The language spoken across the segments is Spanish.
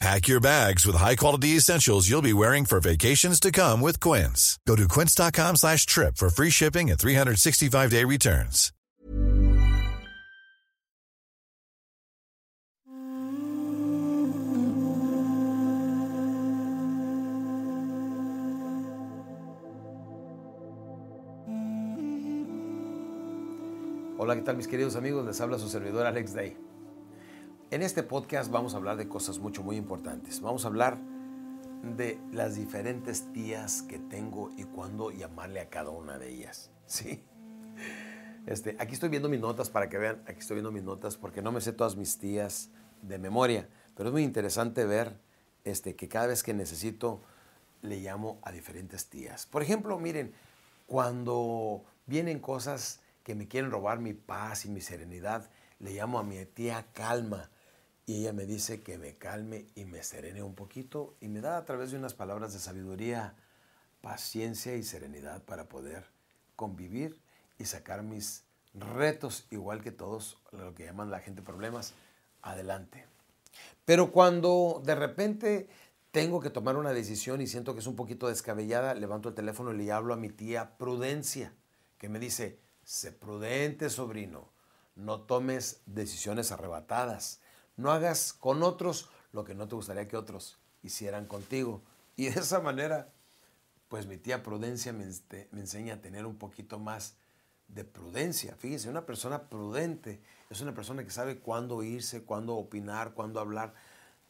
Pack your bags with high-quality essentials you'll be wearing for vacations to come with Quince. Go to quince.com slash trip for free shipping and 365-day returns. Hola, ¿qué tal mis queridos amigos? Les habla su servidor Alex Day. En este podcast vamos a hablar de cosas mucho, muy importantes. Vamos a hablar de las diferentes tías que tengo y cuándo llamarle a cada una de ellas. ¿Sí? Este, aquí estoy viendo mis notas para que vean, aquí estoy viendo mis notas porque no me sé todas mis tías de memoria, pero es muy interesante ver este, que cada vez que necesito le llamo a diferentes tías. Por ejemplo, miren, cuando vienen cosas que me quieren robar mi paz y mi serenidad, le llamo a mi tía Calma y ella me dice que me calme y me serene un poquito y me da a través de unas palabras de sabiduría, paciencia y serenidad para poder convivir y sacar mis retos, igual que todos lo que llaman la gente problemas, adelante. Pero cuando de repente tengo que tomar una decisión y siento que es un poquito descabellada, levanto el teléfono y le hablo a mi tía Prudencia, que me dice, sé prudente, sobrino, no tomes decisiones arrebatadas, no hagas con otros lo que no te gustaría que otros hicieran contigo. Y de esa manera, pues mi tía Prudencia me, enseña a tener un poquito más de prudencia. Fíjese, una persona prudente es una persona que sabe cuándo irse, cuándo opinar, cuándo hablar.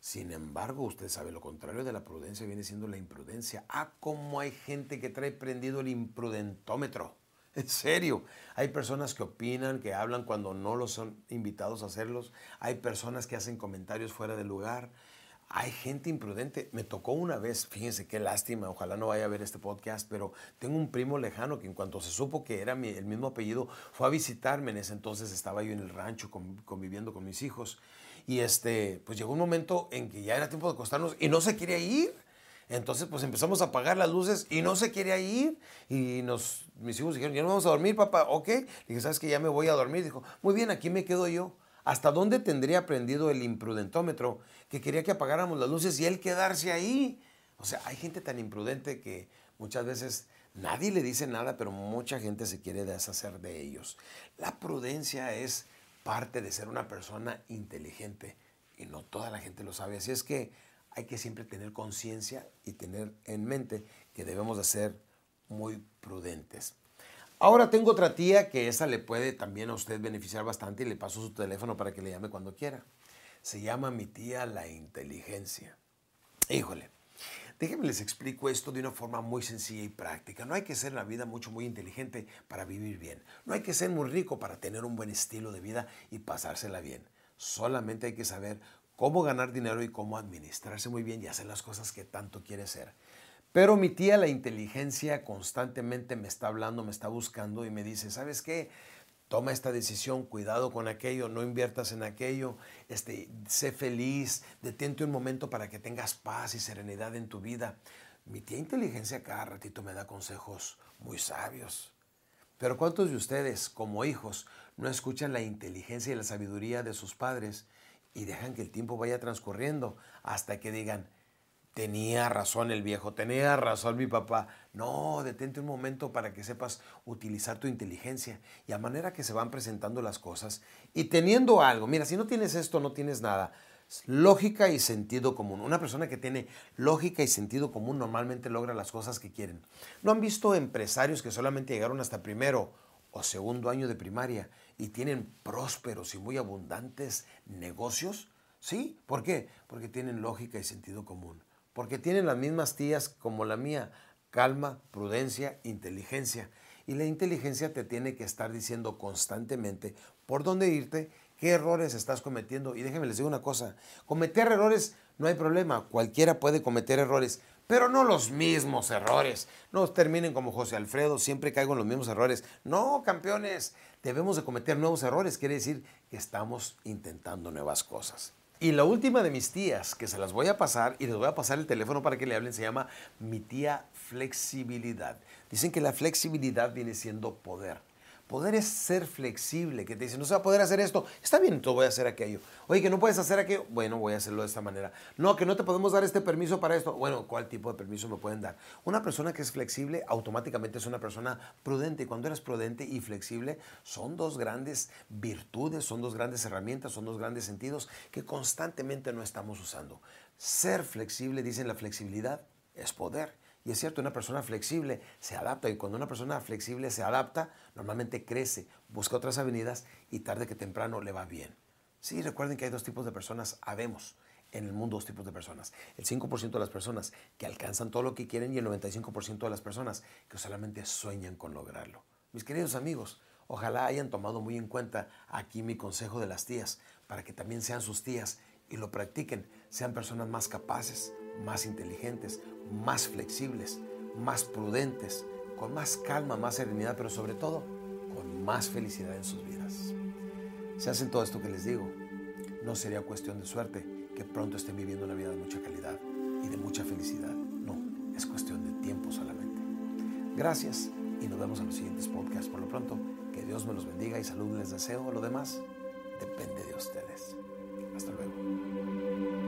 Sin embargo, usted sabe lo contrario de la prudencia viene siendo la imprudencia. Ah, cómo hay gente que trae prendido el imprudentómetro. En serio, hay personas que opinan, que hablan cuando no los son invitados a hacerlos. Hay personas que hacen comentarios fuera de lugar. Hay gente imprudente. Me tocó una vez, fíjense qué lástima, ojalá no vaya a ver este podcast, pero tengo un primo lejano que en cuanto se supo que era el mismo apellido, fue a visitarme. En ese entonces estaba yo en el rancho conviviendo con mis hijos. Y este, pues llegó un momento en que ya era tiempo de acostarnos y no se quería ir. Entonces, pues empezamos a apagar las luces y no se quería ir. Y nos, mis hijos dijeron, ya no vamos a dormir, papá. Ok. Le dije, ¿sabes que Ya me voy a dormir. Dijo, muy bien, aquí me quedo yo. ¿Hasta dónde tendría prendido el imprudentómetro que quería que apagáramos las luces y él quedarse ahí? O sea, hay gente tan imprudente que muchas veces nadie le dice nada, pero mucha gente se quiere deshacer de ellos. La prudencia es parte de ser una persona inteligente y no toda la gente lo sabe. Así es que hay que siempre tener conciencia y tener en mente que debemos de ser muy prudentes. Ahora tengo otra tía que esa le puede también a usted beneficiar bastante y le paso su teléfono para que le llame cuando quiera. Se llama mi tía la inteligencia. Híjole, déjenme les explico esto de una forma muy sencilla y práctica. No hay que ser en la vida mucho, muy inteligente para vivir bien. No hay que ser muy rico para tener un buen estilo de vida y pasársela bien. Solamente hay que saber cómo ganar dinero y cómo administrarse muy bien y hacer las cosas que tanto quiere hacer. Pero mi tía, la inteligencia, constantemente me está hablando, me está buscando y me dice, ¿sabes qué? Toma esta decisión, cuidado con aquello, no inviertas en aquello, este, sé feliz, detente un momento para que tengas paz y serenidad en tu vida. Mi tía inteligencia cada ratito me da consejos muy sabios. Pero ¿cuántos de ustedes, como hijos, no escuchan la inteligencia y la sabiduría de sus padres y dejan que el tiempo vaya transcurriendo hasta que digan, tenía razón el viejo, tenía razón mi papá. No, detente un momento para que sepas utilizar tu inteligencia y a manera que se van presentando las cosas y teniendo algo, mira, si no tienes esto, no tienes nada. Lógica y sentido común. Una persona que tiene lógica y sentido común normalmente logra las cosas que quieren. ¿No han visto empresarios que solamente llegaron hasta primero o segundo año de primaria y tienen prósperos y muy abundantes negocios? ¿Sí? ¿Por qué? Porque tienen lógica y sentido común. Porque tienen las mismas tías como la mía. Calma, prudencia, inteligencia. Y la inteligencia te tiene que estar diciendo constantemente por dónde irte qué errores estás cometiendo. Y déjenme les digo una cosa, cometer errores no hay problema, cualquiera puede cometer errores, pero no los mismos errores. No terminen como José Alfredo, siempre caigo en los mismos errores. No, campeones, debemos de cometer nuevos errores, quiere decir que estamos intentando nuevas cosas. Y la última de mis tías, que se las voy a pasar y les voy a pasar el teléfono para que le hablen, se llama mi tía flexibilidad. Dicen que la flexibilidad viene siendo poder. Poder es ser flexible, que te dicen, no se va a poder hacer esto, está bien, entonces voy a hacer aquello. Oye, que no puedes hacer aquello, bueno, voy a hacerlo de esta manera. No, que no te podemos dar este permiso para esto, bueno, ¿cuál tipo de permiso me pueden dar? Una persona que es flexible automáticamente es una persona prudente. Y cuando eres prudente y flexible, son dos grandes virtudes, son dos grandes herramientas, son dos grandes sentidos que constantemente no estamos usando. Ser flexible, dicen la flexibilidad, es poder. Y es cierto, una persona flexible se adapta y cuando una persona flexible se adapta, normalmente crece, busca otras avenidas y tarde que temprano le va bien. Sí, recuerden que hay dos tipos de personas, habemos en el mundo dos tipos de personas. El 5% de las personas que alcanzan todo lo que quieren y el 95% de las personas que solamente sueñan con lograrlo. Mis queridos amigos, ojalá hayan tomado muy en cuenta aquí mi consejo de las tías, para que también sean sus tías y lo practiquen, sean personas más capaces, más inteligentes, más flexibles, más prudentes, con más calma, más serenidad, pero sobre todo con más felicidad en sus vidas. Si hacen todo esto que les digo, no sería cuestión de suerte que pronto estén viviendo una vida de mucha calidad y de mucha felicidad. No, es cuestión de tiempo solamente. Gracias y nos vemos en los siguientes podcasts. Por lo pronto, que Dios me los bendiga y salud les deseo. Lo demás depende de ustedes. Hasta luego.